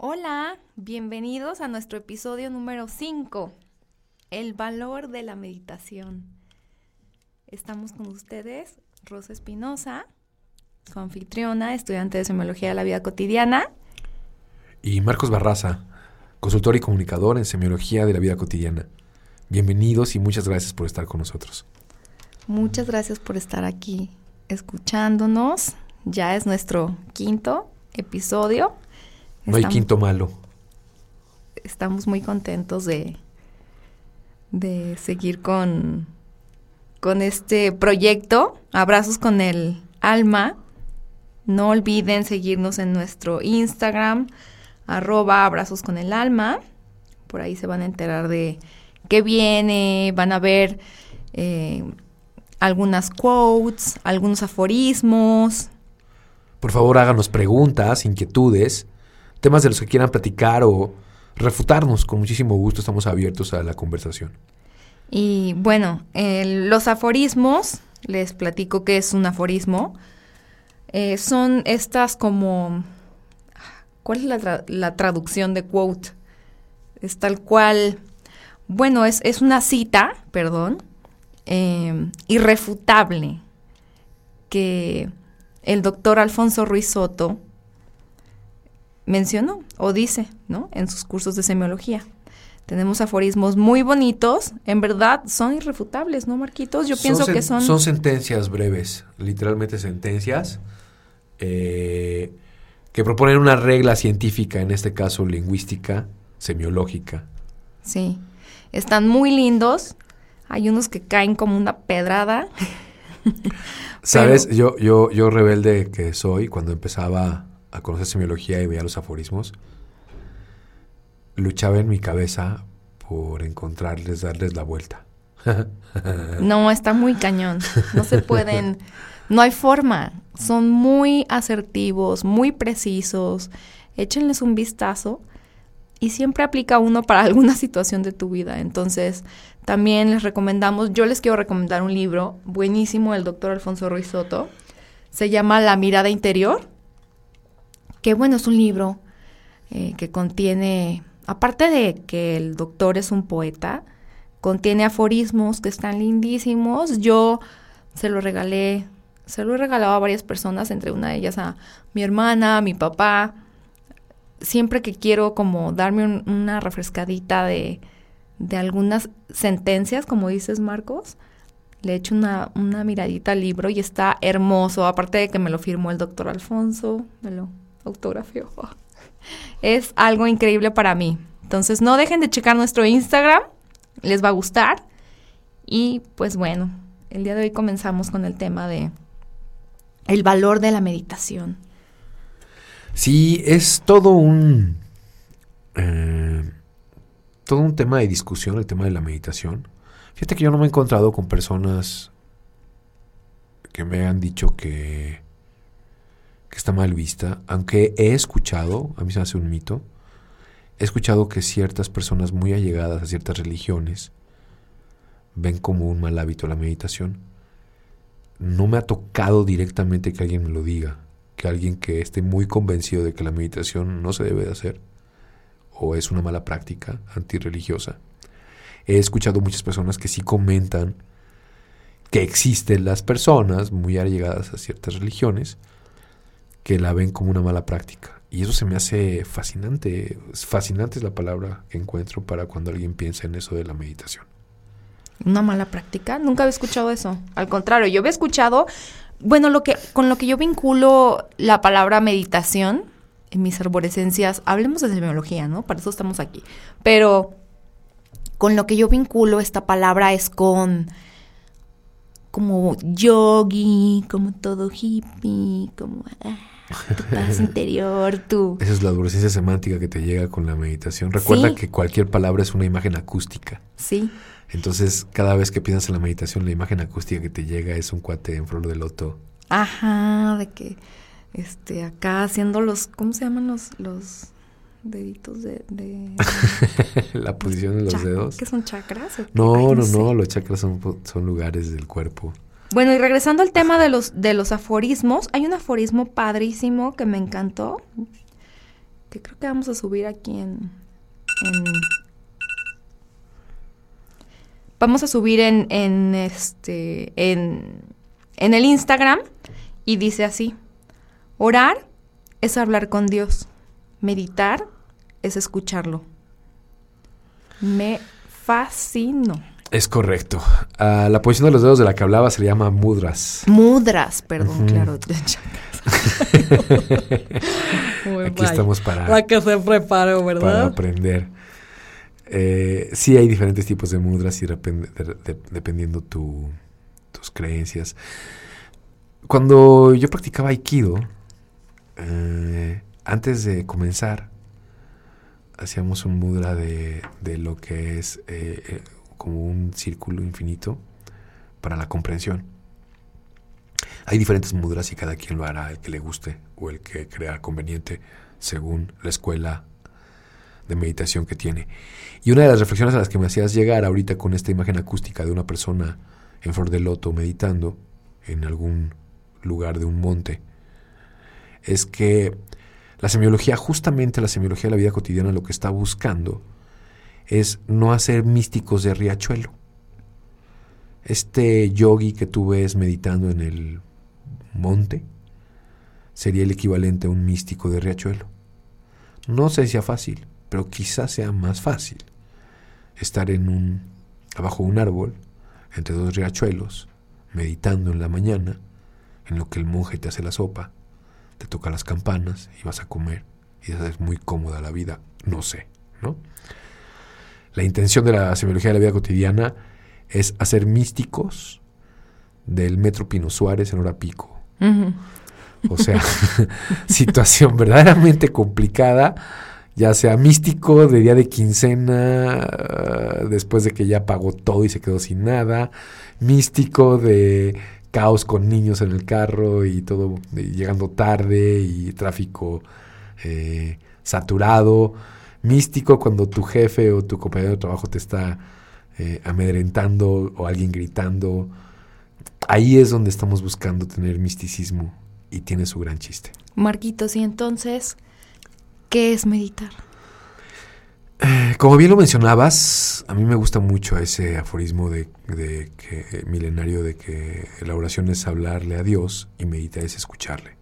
Hola, bienvenidos a nuestro episodio número 5, El valor de la meditación. Estamos con ustedes, Rosa Espinosa, su anfitriona, estudiante de Semiología de la Vida Cotidiana. Y Marcos Barraza, consultor y comunicador en Semiología de la Vida Cotidiana. Bienvenidos y muchas gracias por estar con nosotros. Muchas gracias por estar aquí escuchándonos. Ya es nuestro quinto episodio. No hay quinto malo. Estamos muy contentos de, de seguir con, con este proyecto. Abrazos con el alma. No olviden seguirnos en nuestro Instagram, arroba abrazos con el alma. Por ahí se van a enterar de qué viene, van a ver eh, algunas quotes, algunos aforismos. Por favor, háganos preguntas, inquietudes temas de los que quieran platicar o refutarnos. Con muchísimo gusto estamos abiertos a la conversación. Y bueno, los aforismos, les platico qué es un aforismo. Eh, son estas como... ¿Cuál es la, traducción de quote? Es tal cual... Bueno, es, es una cita, perdón, eh, irrefutable que el doctor Alfonso Ruiz Soto mencionó o dice, ¿no? En sus cursos de semiología. Tenemos aforismos muy bonitos, en verdad son irrefutables, ¿no, Marquitos? Yo pienso que son... Son sentencias breves, literalmente sentencias, eh, que proponen una regla científica, en este caso lingüística, semiológica. Sí, están muy lindos, hay unos que caen como una pedrada. Sabes, yo, yo, yo rebelde que soy, cuando empezaba a conocer semiología y veía los aforismos, luchaba en mi cabeza por encontrarles, darles la vuelta. no, está muy cañón. No se pueden, no hay forma. Son muy asertivos, muy precisos. Échenles un vistazo y siempre aplica uno para alguna situación de tu vida. Entonces, también les recomendamos, yo les quiero recomendar un libro buenísimo del doctor Alfonso Ruiz Soto. Se llama La mirada interior que bueno, es un libro eh, que contiene, aparte de que el doctor es un poeta, contiene aforismos que están lindísimos. Yo se lo regalé, se lo he regalado a varias personas, entre una de ellas a mi hermana, a mi papá. Siempre que quiero como darme una refrescadita de, de algunas sentencias, como dices Marcos, le echo una, una miradita al libro y está hermoso, aparte de que me lo firmó el doctor Alfonso, me lo autografía. Es algo increíble para mí. Entonces no dejen de checar nuestro Instagram, les va a gustar. Y pues bueno, el día de hoy comenzamos con el tema de el valor de la meditación. Sí, es todo un eh, todo un tema de discusión el tema de la meditación. Fíjate que yo no me he encontrado con personas que me han dicho que que está mal vista, aunque he escuchado, a mí se me hace un mito, he escuchado que ciertas personas muy allegadas a ciertas religiones ven como un mal hábito la meditación. No me ha tocado directamente que alguien me lo diga, que alguien que esté muy convencido de que la meditación no se debe de hacer o es una mala práctica antirreligiosa. He escuchado muchas personas que sí comentan que existen las personas muy allegadas a ciertas religiones que la ven como una mala práctica. Y eso se me hace fascinante. Fascinante es la palabra que encuentro para cuando alguien piensa en eso de la meditación. ¿Una mala práctica? Nunca había escuchado eso. Al contrario, yo había escuchado, bueno, lo que, con lo que yo vinculo la palabra meditación en mis arborescencias, hablemos de semiología, ¿no? Para eso estamos aquí. Pero con lo que yo vinculo esta palabra es con como yogi, como todo hippie, como... Ah, tu paz interior, tu... Esa es la adolescencia semántica que te llega con la meditación. Recuerda que cualquier palabra es una imagen acústica. Sí. Entonces, cada vez que piensas en la meditación, la imagen acústica que te llega es un cuate en flor de loto. Ajá, de que, este, acá haciendo los, ¿cómo se llaman los, los deditos de... la posición de los dedos. ¿Qué son chakras? No, no, no, los chakras son, son lugares del cuerpo. Bueno, y regresando al tema de los, de los aforismos, hay un aforismo padrísimo que me encantó, que creo que vamos a subir aquí en, vamos a subir en, en este en, en el Instagram y dice así: Orar es hablar con Dios, meditar es escucharlo. Me fascino. Es correcto. Ah, la posición de los dedos de la que hablaba se llama mudras. Mudras, perdón, claro. Aquí estamos para, para que se prepare, ¿verdad? Para aprender. Eh, sí hay diferentes tipos de mudras y dependiendo tu, tus creencias. Cuando yo practicaba Aikido, eh, antes de comenzar, hacíamos un mudra de, lo que es eh, como un círculo infinito para la comprensión. Hay diferentes mudras y cada quien lo hará el que le guste o el que crea conveniente según la escuela de meditación que tiene. Y una de las reflexiones a las que me hacías llegar ahorita con esta imagen acústica de una persona en flor de loto meditando en algún lugar de un monte es que la semiología, justamente la semiología de la vida cotidiana, lo que está buscando es no hacer místicos de riachuelo. Este yogi que tú ves meditando en el monte sería el equivalente a un místico de riachuelo. No sé si sea fácil, pero quizás sea más fácil estar en un abajo de un árbol entre dos riachuelos, meditando en la mañana, en lo que el monje te hace la sopa, te toca las campanas y vas a comer y es muy cómoda la vida, no sé, ¿no? La intención de la semiología de la vida cotidiana es hacer místicos del Metro Pino Suárez en hora pico. O sea, situación verdaderamente complicada, ya sea místico de día de quincena, después de que ya pagó todo y se quedó sin nada, místico de caos con niños en el carro y todo llegando tarde y tráfico eh, saturado místico cuando tu jefe o tu compañero de trabajo te está eh, amedrentando o alguien gritando. Ahí es donde estamos buscando tener misticismo y tiene su gran chiste. Marquitos, y entonces, ¿qué es meditar? Eh, como bien lo mencionabas, a mí me gusta mucho ese aforismo de, de que, milenario de que la oración es hablarle a Dios y meditar es escucharle.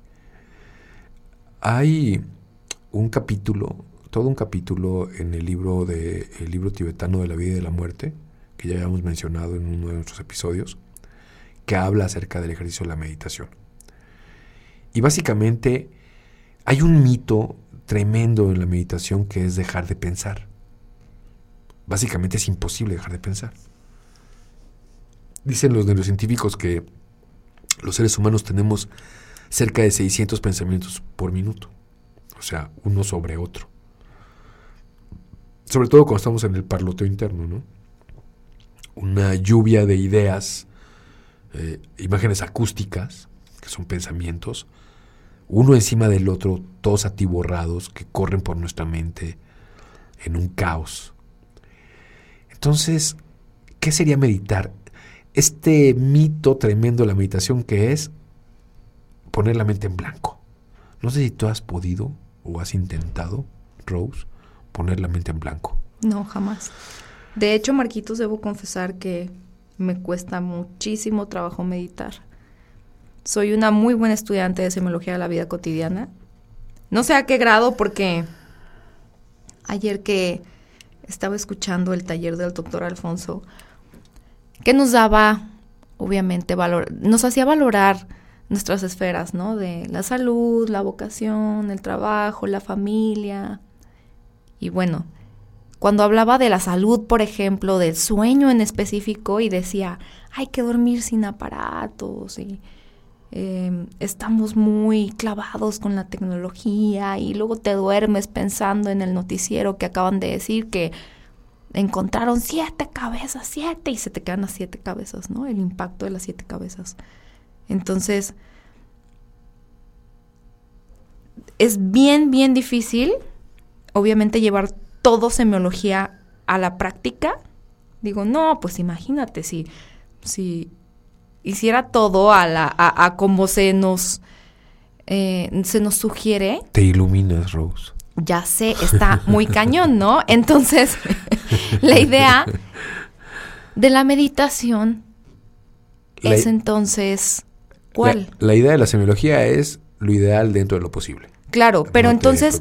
Hay un capítulo todo un capítulo en el libro, de, el libro tibetano de la vida y de la muerte, que ya habíamos mencionado en uno de nuestros episodios, que habla acerca del ejercicio de la meditación. Y básicamente hay un mito tremendo en la meditación que es dejar de pensar. Básicamente es imposible dejar de pensar. Dicen los neurocientíficos que los seres humanos tenemos cerca de 600 pensamientos por minuto, o sea, uno sobre otro sobre todo cuando estamos en el parloteo interno, ¿no? Una lluvia de ideas, eh, imágenes acústicas, que son pensamientos, uno encima del otro, todos atiborrados, que corren por nuestra mente en un caos. Entonces, ¿qué sería meditar? Este mito tremendo de la meditación que es poner la mente en blanco. No sé si tú has podido o has intentado, Rose, poner la mente en blanco. No, jamás. De hecho, Marquitos, debo confesar que me cuesta muchísimo trabajo meditar. Soy una muy buena estudiante de semiología de la vida cotidiana. No sé a qué grado, porque ayer que estaba escuchando el taller del doctor Alfonso, que nos daba, obviamente, valor, nos hacía valorar nuestras esferas, ¿no? De la salud, la vocación, el trabajo, la familia, y bueno, cuando hablaba de la salud, por ejemplo, del sueño en específico, y decía, hay que dormir sin aparatos, y em, estamos muy clavados con la tecnología, y luego te duermes pensando en el noticiero que acaban de decir que encontraron siete cabezas, siete, y se te quedan las siete cabezas, ¿no? El impacto de las siete cabezas. Entonces, es bien, bien difícil obviamente llevar todo semiología a la práctica, digo, no, pues imagínate si, si hiciera todo a, la, a, como se nos, eh, se nos sugiere. Te iluminas, Rose. Ya sé, está muy cañón, ¿no? Entonces, la idea de la meditación es entonces, ¿cuál? La, idea de la semiología es lo ideal dentro de lo posible. Claro, pero entonces,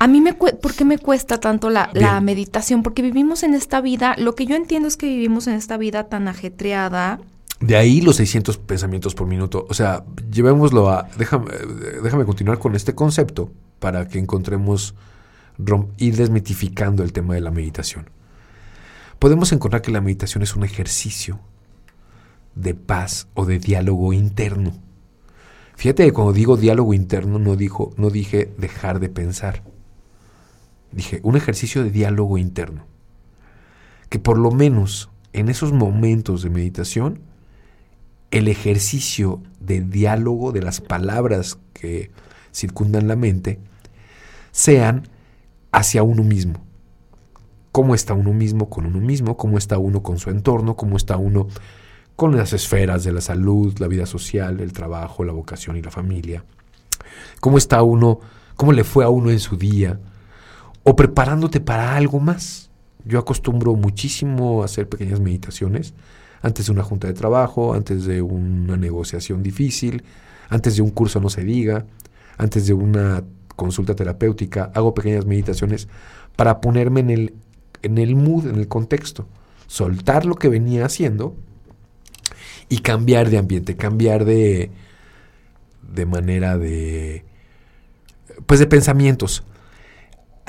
a mí me, ¿por qué me cuesta tanto la, la, meditación? Porque vivimos en esta vida, lo que yo entiendo es que vivimos en esta vida tan ajetreada, de ahí los 600 pensamientos por minuto. O sea, llevémoslo a... Déjame, déjame continuar con este concepto para que encontremos, ir desmitificando el tema de la meditación. Podemos encontrar que la meditación es un ejercicio de paz o de diálogo interno. Fíjate que cuando digo diálogo interno no, dijo, no dije dejar de pensar. Dije un ejercicio de diálogo interno. Que por lo menos en esos momentos de meditación el ejercicio de diálogo de las palabras que circundan la mente sean hacia uno mismo. ¿Cómo está uno mismo con uno mismo? ¿Cómo está uno con su entorno? ¿Cómo está uno con las esferas de la salud, la vida social, el trabajo, la vocación y la familia? ¿Cómo está uno? ¿Cómo le fue a uno en su día? O preparándote para algo más. Yo acostumbro muchísimo a hacer pequeñas meditaciones antes de una junta de trabajo, antes de una negociación difícil, antes de un curso no se diga, antes de una consulta terapéutica, hago pequeñas meditaciones para ponerme en el, en el mood, en el contexto, soltar lo que venía haciendo y cambiar de ambiente, cambiar de, de manera de, pues de pensamientos.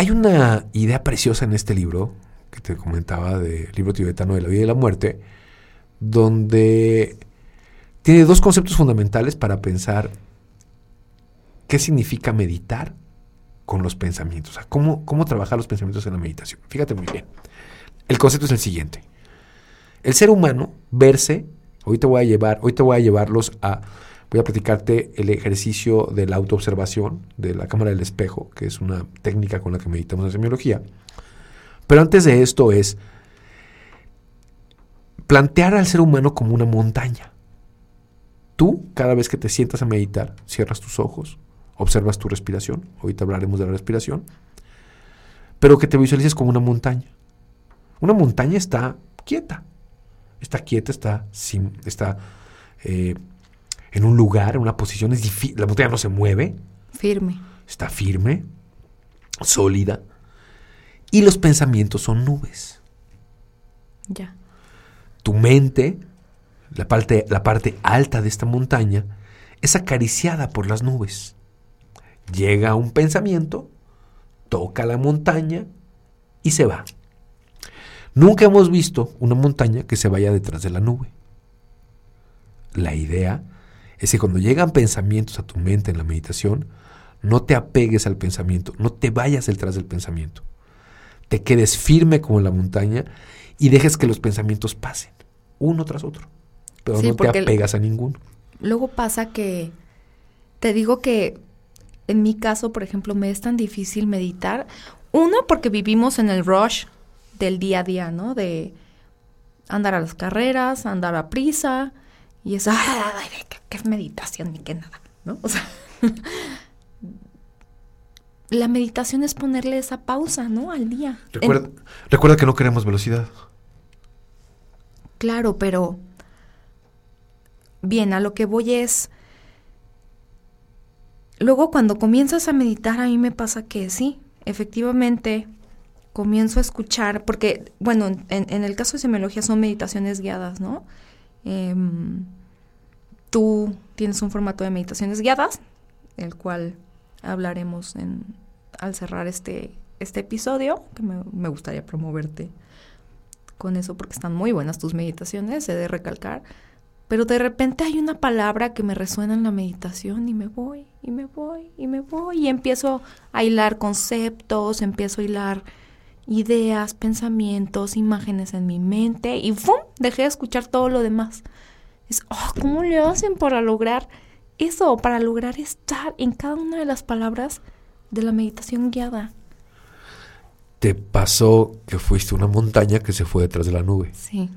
Hay una idea preciosa en este libro que te comentaba del libro tibetano de la vida y la muerte, donde tiene dos conceptos fundamentales para pensar qué significa meditar con los pensamientos, o sea, cómo, cómo trabajar los pensamientos en la meditación. Fíjate muy bien. El concepto es el siguiente. El ser humano, verse, hoy te voy a llevar, hoy te voy a llevarlos a, voy a platicarte el ejercicio de la autoobservación, de la cámara del espejo, que es una técnica con la que meditamos en semiología. Pero antes de esto es plantear al ser humano como una montaña. Tú, cada vez que te sientas a meditar, cierras tus ojos, observas tu respiración, ahorita hablaremos de la respiración, pero que te visualices como una montaña. Una montaña está quieta, está quieta, está, sin, está eh, en un lugar, en una posición, es difícil, la montaña no se mueve. Firme. Está firme, sólida. Y los pensamientos son nubes. Ya tu mente, la parte, la parte alta de esta montaña, es acariciada por las nubes. Llega un pensamiento, toca la montaña y se va. Nunca hemos visto una montaña que se vaya detrás de la nube. La idea es que cuando llegan pensamientos a tu mente en la meditación, no te apegues al pensamiento, no te vayas detrás del pensamiento. Te quedes firme como la montaña y dejes que los pensamientos pasen, uno tras otro. Pero no te apegas a ninguno. Luego pasa que, te digo que en mi caso, por ejemplo, me es tan difícil meditar. Uno, porque vivimos en el rush del día a día, ¿no? De andar a las carreras, andar a prisa, y es, ay, qué, meditación ni qué nada, ¿no? O sea, la meditación es ponerle esa pausa, ¿no? Al día. recuerda que no queremos velocidad. Claro, pero bien, a lo que voy es, luego cuando comienzas a meditar, a mí me pasa que sí, efectivamente, comienzo a escuchar, porque, bueno, en, el caso de semiología son meditaciones guiadas, ¿no? Em, tú tienes un formato de meditaciones guiadas, el cual hablaremos al cerrar este, este episodio, que me, me gustaría promoverte con eso porque están muy buenas tus meditaciones, he de recalcar. Pero de repente hay una palabra que me resuena en la meditación y me voy, y me voy, y me voy, y empiezo a hilar conceptos, empiezo a hilar ideas, pensamientos, imágenes en mi mente y ¡fum! Dejé de escuchar todo lo demás. Es, oh, ¿cómo le hacen para lograr eso? Para lograr estar en cada una de las palabras de la meditación guiada te pasó que fuiste una montaña que se fue detrás de la nube. Sí.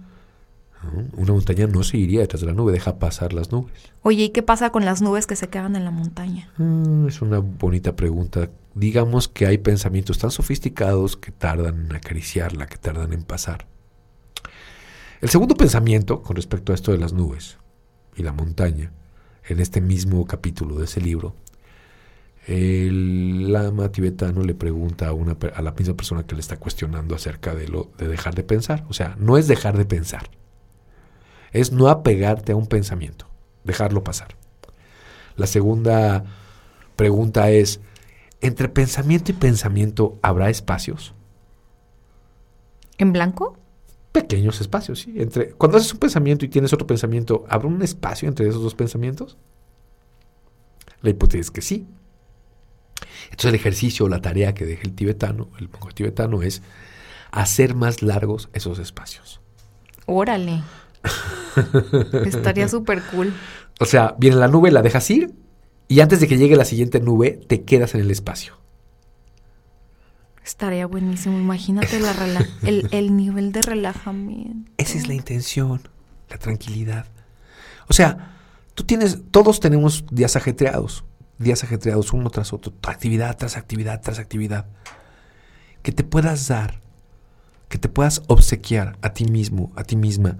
Una montaña no se iría detrás de la nube, deja pasar las nubes. Oye, ¿y qué pasa con las nubes que se quedan en la montaña? Mm, es una bonita pregunta digamos que hay pensamientos tan sofisticados que tardan en acariciarla, que tardan en pasar. El segundo pensamiento con respecto a esto de las nubes y la montaña, en este mismo capítulo de ese libro, el lama tibetano le pregunta a, una, a la misma persona que le está cuestionando acerca de lo de dejar de pensar. O sea, no es dejar de pensar, es no apegarte a un pensamiento, dejarlo pasar. La segunda pregunta es, ¿entre pensamiento y pensamiento habrá espacios? ¿En blanco? Pequeños espacios, sí. Entre, cuando haces un pensamiento y tienes otro pensamiento, ¿habrá un espacio entre esos dos pensamientos? La hipótesis es que sí. Entonces el ejercicio o la tarea que deja el tibetano, el monje tibetano, es hacer más largos esos espacios. Órale. Estaría súper cool. O sea, viene la nube, la dejas ir y antes de que llegue la siguiente nube te quedas en el espacio. Estaría buenísimo. Imagínate la el, el nivel de relajamiento. Esa es la intención, la tranquilidad. O sea, tú tienes, todos tenemos días ajetreados días ajetreados uno tras otro, actividad tras actividad tras actividad, que te puedas dar, que te puedas obsequiar a ti mismo, a ti misma,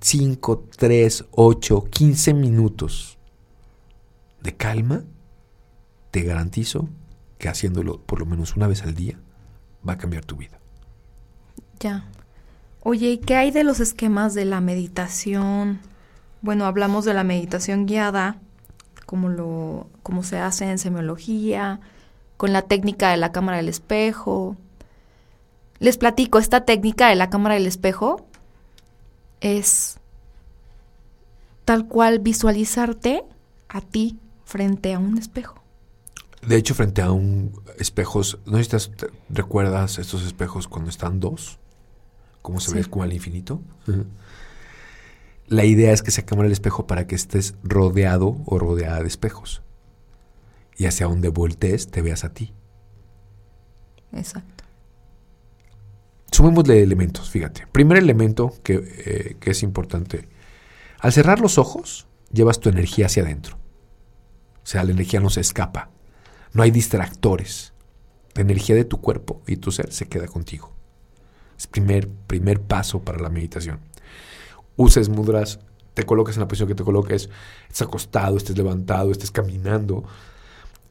5, 3, 8, 15 minutos de calma, te garantizo que haciéndolo por lo menos una vez al día va a cambiar tu vida. Ya. Oye, ¿y qué hay de los esquemas de la meditación? Bueno, hablamos de la meditación guiada, como, lo, se hace en semiología, con la técnica de la cámara del espejo. Les platico, esta técnica de la cámara del espejo es tal cual visualizarte a ti frente a un espejo. De hecho, frente a un espejos, ¿no sé si te recuerdas estos espejos cuando están dos? ¿Cómo se ve como al infinito? La idea es que se cámara el espejo para que estés rodeado o rodeada de espejos. Y hacia donde voltees te veas a ti. Exacto. Sumémosle elementos, fíjate. Primer elemento que, eh, que es importante. Al cerrar los ojos, llevas tu energía hacia adentro. Sea, la energía no se escapa. No hay distractores. La energía de tu cuerpo y tu ser se queda contigo. Es primer, primer paso para la meditación uses mudras, te coloques en la posición que te coloques, estés acostado, estés levantado, estés caminando,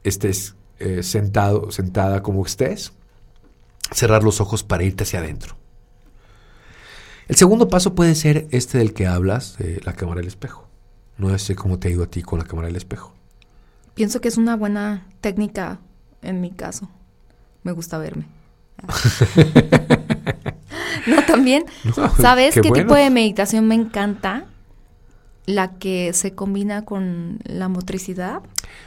estés eh, sentado, sentada como estés, cerrar los ojos para irte hacia adentro. El segundo paso puede ser este del que hablas, la cámara del espejo. No sé cómo te ha ido a ti con la cámara del espejo. Pienso que es una buena técnica en mi caso. Me gusta verme. no, también. ¿Sabes qué tipo de meditación me encanta? La que se combina con la motricidad.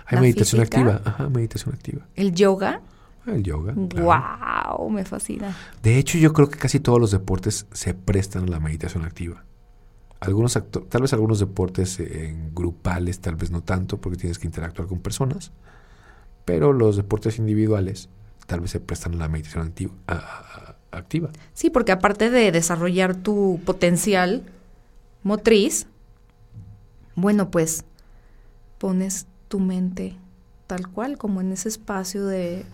Hay meditación activa. Ajá, meditación activa. El yoga. Ah, el yoga. ¡Wow! Me fascina. De hecho, yo creo que casi todos los deportes se prestan a la meditación activa. Algunos tal vez algunos deportes en grupales, tal vez no tanto, porque tienes que interactuar con personas. Pero los deportes individuales tal vez se prestan a la meditación activa, activa. Sí, porque aparte de desarrollar tu potencial motriz, bueno, pues pones tu mente tal cual, como en ese espacio de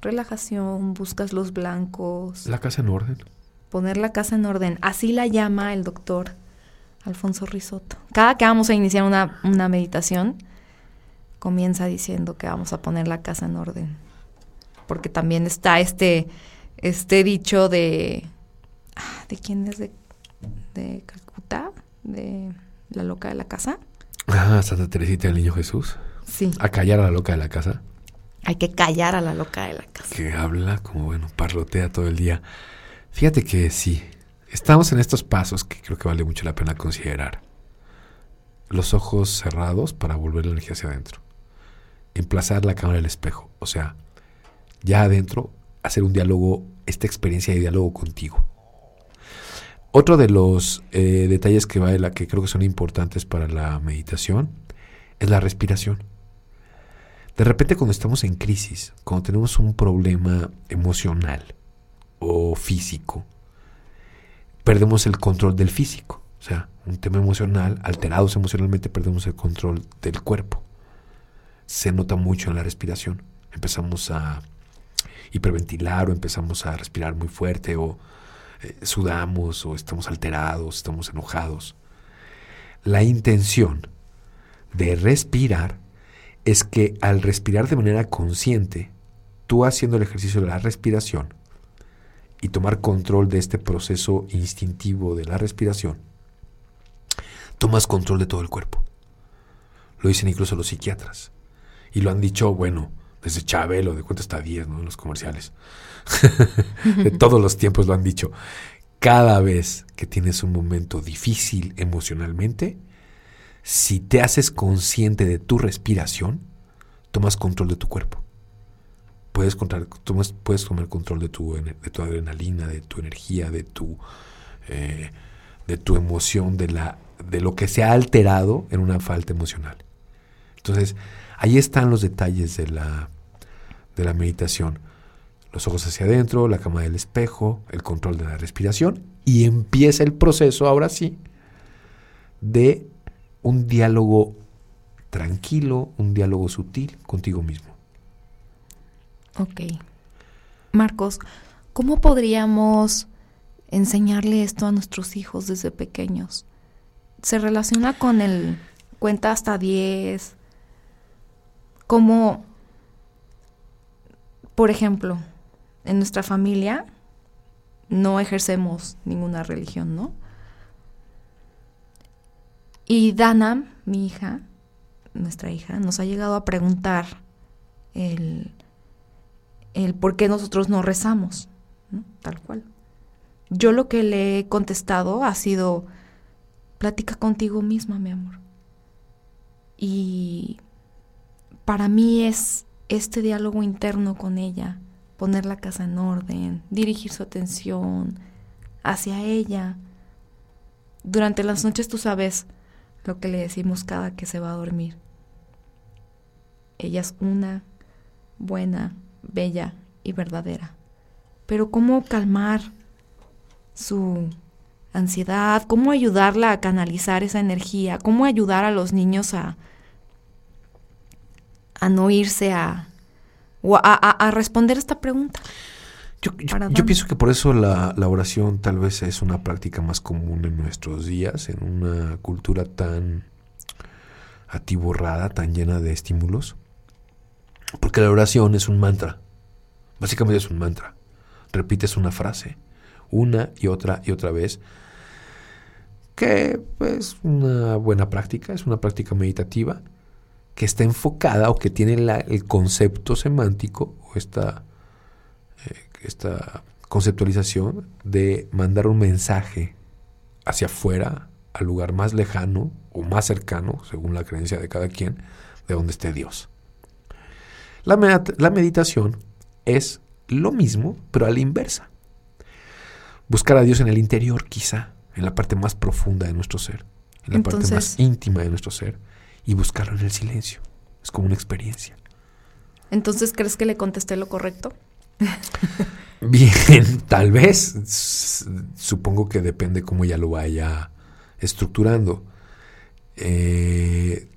relajación, buscas los blancos. La casa en orden. Poner la casa en orden. Así la llama el doctor Alfonso Risotto. Cada que vamos a iniciar una, una meditación, comienza diciendo que vamos a poner la casa en orden. Porque también está este este dicho de... Ah, ¿De quién es? De, de Calcuta, de la loca de la casa. Ah, Santa Teresita del Niño Jesús. Sí. A callar a la loca de la casa. Hay que callar a la loca de la casa. Que habla como, bueno, parlotea todo el día. Fíjate que sí, estamos en estos pasos que creo que vale mucho la pena considerar. Los ojos cerrados para volver la energía hacia adentro. Emplazar la cámara del espejo. O sea, ya adentro hacer un diálogo, esta experiencia de diálogo contigo. Otro de los eh, detalles que, la que creo que son importantes para la meditación es la respiración. De repente cuando estamos en crisis, cuando tenemos un problema emocional o físico, perdemos el control del físico. O sea, un tema emocional, alterados emocionalmente, perdemos el control del cuerpo. Se nota mucho en la respiración empezamos a hiperventilar o empezamos a respirar muy fuerte o eh, sudamos o estamos alterados, estamos enojados. La intención de respirar es que al respirar de manera consciente, tú haciendo el ejercicio de la respiración y tomar control de este proceso instintivo de la respiración, tomas control de todo el cuerpo. Lo dicen incluso los psiquiatras. Y lo han dicho, bueno, desde Chabelo, de cuenta hasta 10, ¿no? En los comerciales. de todos los tiempos lo han dicho. Cada vez que tienes un momento difícil emocionalmente, si te haces consciente de tu respiración, tomas control de tu cuerpo. Puedes, puedes tomar control de tu, de tu adrenalina, de tu energía, de tu, eh, de tu emoción, de, la, de lo que se ha alterado en una falta emocional. Entonces, ahí están los detalles de la, de la meditación. Los ojos hacia adentro, la cama del espejo, el control de la respiración y empieza el proceso, ahora sí, de un diálogo tranquilo, un diálogo sutil contigo mismo. Ok. Marcos, ¿cómo podríamos enseñarle esto a nuestros hijos desde pequeños? ¿Se relaciona con el cuenta hasta 10? Como, por ejemplo, en nuestra familia no ejercemos ninguna religión, ¿no? Y Dana, mi hija, nuestra hija, nos ha llegado a preguntar el, el por qué nosotros no rezamos, tal cual. Yo lo que le he contestado ha sido, plática contigo misma, mi amor. Y para mí es este diálogo interno con ella, poner la casa en orden, dirigir su atención hacia ella. Durante las noches tú sabes lo que le decimos cada que se va a dormir. Ella es una, buena, bella y verdadera. Pero ¿cómo calmar su ansiedad? ¿Cómo ayudarla a canalizar esa energía? ¿Cómo ayudar a los niños a a no irse a, o a, responder esta pregunta. Yo, pienso que por eso la, la, oración tal vez es una práctica más común en nuestros días, en una cultura tan atiborrada, tan llena de estímulos. Porque la oración es un mantra. Básicamente es un mantra. Repites una frase una y otra y otra vez. Que es una buena práctica, es una práctica meditativa que está enfocada o que tiene el concepto semántico o esta, eh, esta conceptualización de mandar un mensaje hacia afuera, al lugar más lejano o más cercano, según la creencia de cada quien, de donde esté Dios. La, la meditación es lo mismo, pero a la inversa. Buscar a Dios en el interior, quizá, en la parte más profunda de nuestro ser, en la parte más íntima de nuestro ser y buscarlo en el silencio. Es como una experiencia. Entonces, ¿crees que le contesté lo correcto? Bien, tal vez. Supongo que depende cómo ella lo vaya estructurando. Eh,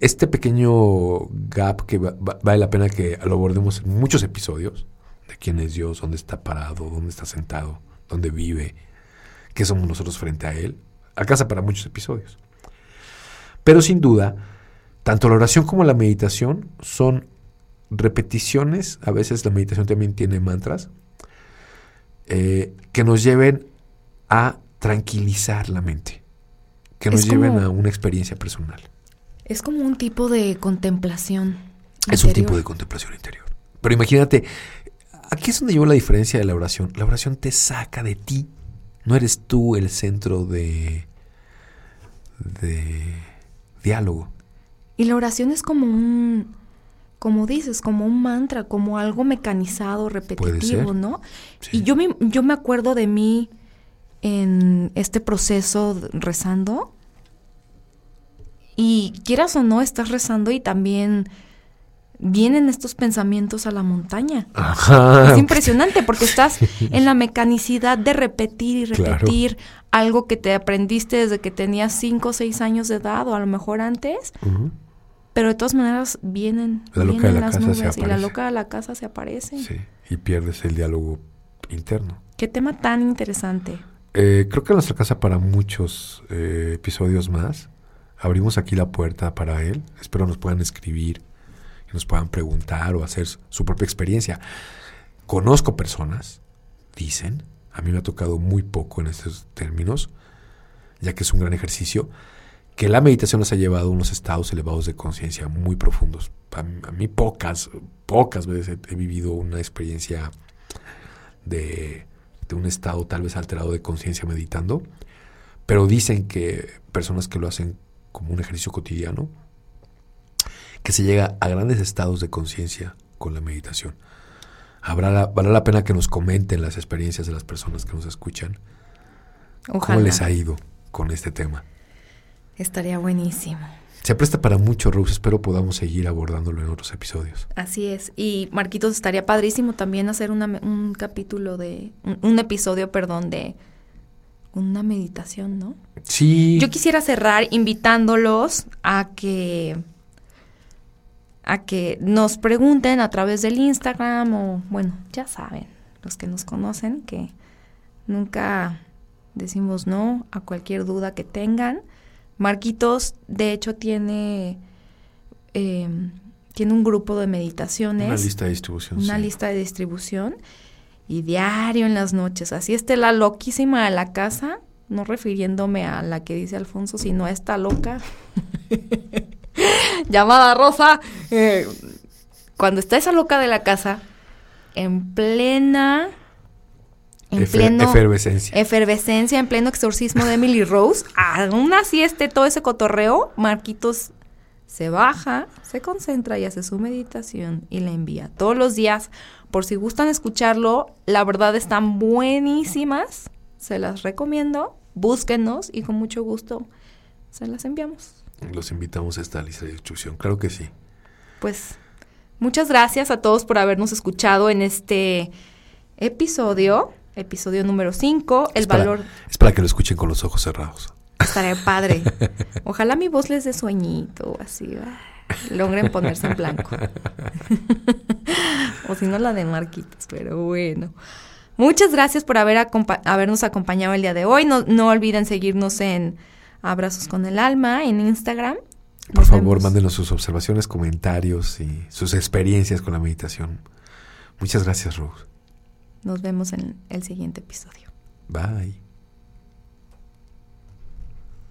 este pequeño gap que vale la pena que lo abordemos en muchos episodios, de quién es Dios, dónde está parado, dónde está sentado, dónde vive, qué somos nosotros frente a Él, alcanza para muchos episodios. Pero sin duda, tanto la oración como la meditación son repeticiones, a veces la meditación también tiene mantras, eh, que nos lleven a tranquilizar la mente, que nos lleven a una experiencia personal. Es como un tipo de contemplación. Es un tipo de contemplación interior. Pero imagínate, aquí es donde llevo la diferencia de la oración. La oración te saca de ti. No eres tú el centro de, de diálogo. Y la oración es como un, como dices, como un mantra, como algo mecanizado, repetitivo, ¿no? Y yo me, yo me acuerdo de mí en este proceso rezando. Y quieras o no, estás rezando y también vienen estos pensamientos a la montaña. Es impresionante porque estás en la mecanicidad de repetir y repetir algo que te aprendiste desde que tenías 5 o 6 años de edad o a lo mejor antes. Pero de todas maneras vienen, La loca vienen de la las casa se nubes y la loca de la casa se aparece. Sí, y pierdes el diálogo interno. Qué tema tan interesante. Eh, creo que nuestra casa para muchos eh, episodios más. Abrimos aquí la puerta para él. Espero nos puedan escribir y nos puedan preguntar o hacer su propia experiencia. Conozco personas, dicen, a mí me ha tocado muy poco en estos términos, ya que es un gran ejercicio, que la meditación nos ha llevado a unos estados elevados de conciencia muy profundos. A, mí- pocas, pocas veces he, he vivido una experiencia de, de un estado tal vez alterado de conciencia meditando, pero dicen que personas que lo hacen como un ejercicio cotidiano, que se llega a grandes estados de conciencia con la meditación. Habrá la, vale la pena que nos comenten las experiencias de las personas que nos escuchan. Ojalá. ¿Cómo les ha ido con este tema? Estaría buenísimo. Se presta para mucho, Rose. Espero podamos seguir abordándolo en otros episodios. Así es. Y Marquitos, estaría padrísimo también hacer una un capítulo de, un, un episodio, perdón, de una meditación, ¿no? Sí. Yo quisiera cerrar invitándolos a que a que nos pregunten a través del Instagram o bueno, ya saben, los que nos conocen que nunca decimos no a cualquier duda que tengan. Marquitos, de hecho, tiene eh, tiene un grupo de meditaciones Una lista de distribución. una sí. lista de distribución y diario en las noches. Así esté la loquísima de la casa, no refiriéndome a la que dice Alfonso, sino a esta loca llamada Rosa. eh, cuando está esa loca de la casa, en plena, en Efer- pleno efervescencia. efervescencia, en pleno exorcismo de Emily Rose, aún así esté todo ese cotorreo, Marquitos se baja, se concentra y hace su meditación y la envía todos los días. Por si gustan escucharlo, la verdad están buenísimas, se las recomiendo, búsquenos y con mucho gusto se las enviamos. Los invitamos a esta lista de distribución. Claro que sí. Pues muchas gracias a todos por habernos escuchado en este episodio, episodio número 5, el Es para- valor es para que lo escuchen con los ojos cerrados. Estaría padre. Ojalá mi voz les dé sueñito, así, logren ponerse en blanco. o si no, la de Marquitos, pero bueno. Muchas gracias por haber acompa- habernos acompañado el día de hoy. No, no olviden seguirnos en Abrazos con el Alma, en Instagram. Por Nos favor, vemos. mándenos sus observaciones, comentarios y sus experiencias con la meditación. Muchas gracias, Rose. Nos vemos en el siguiente episodio. Bye.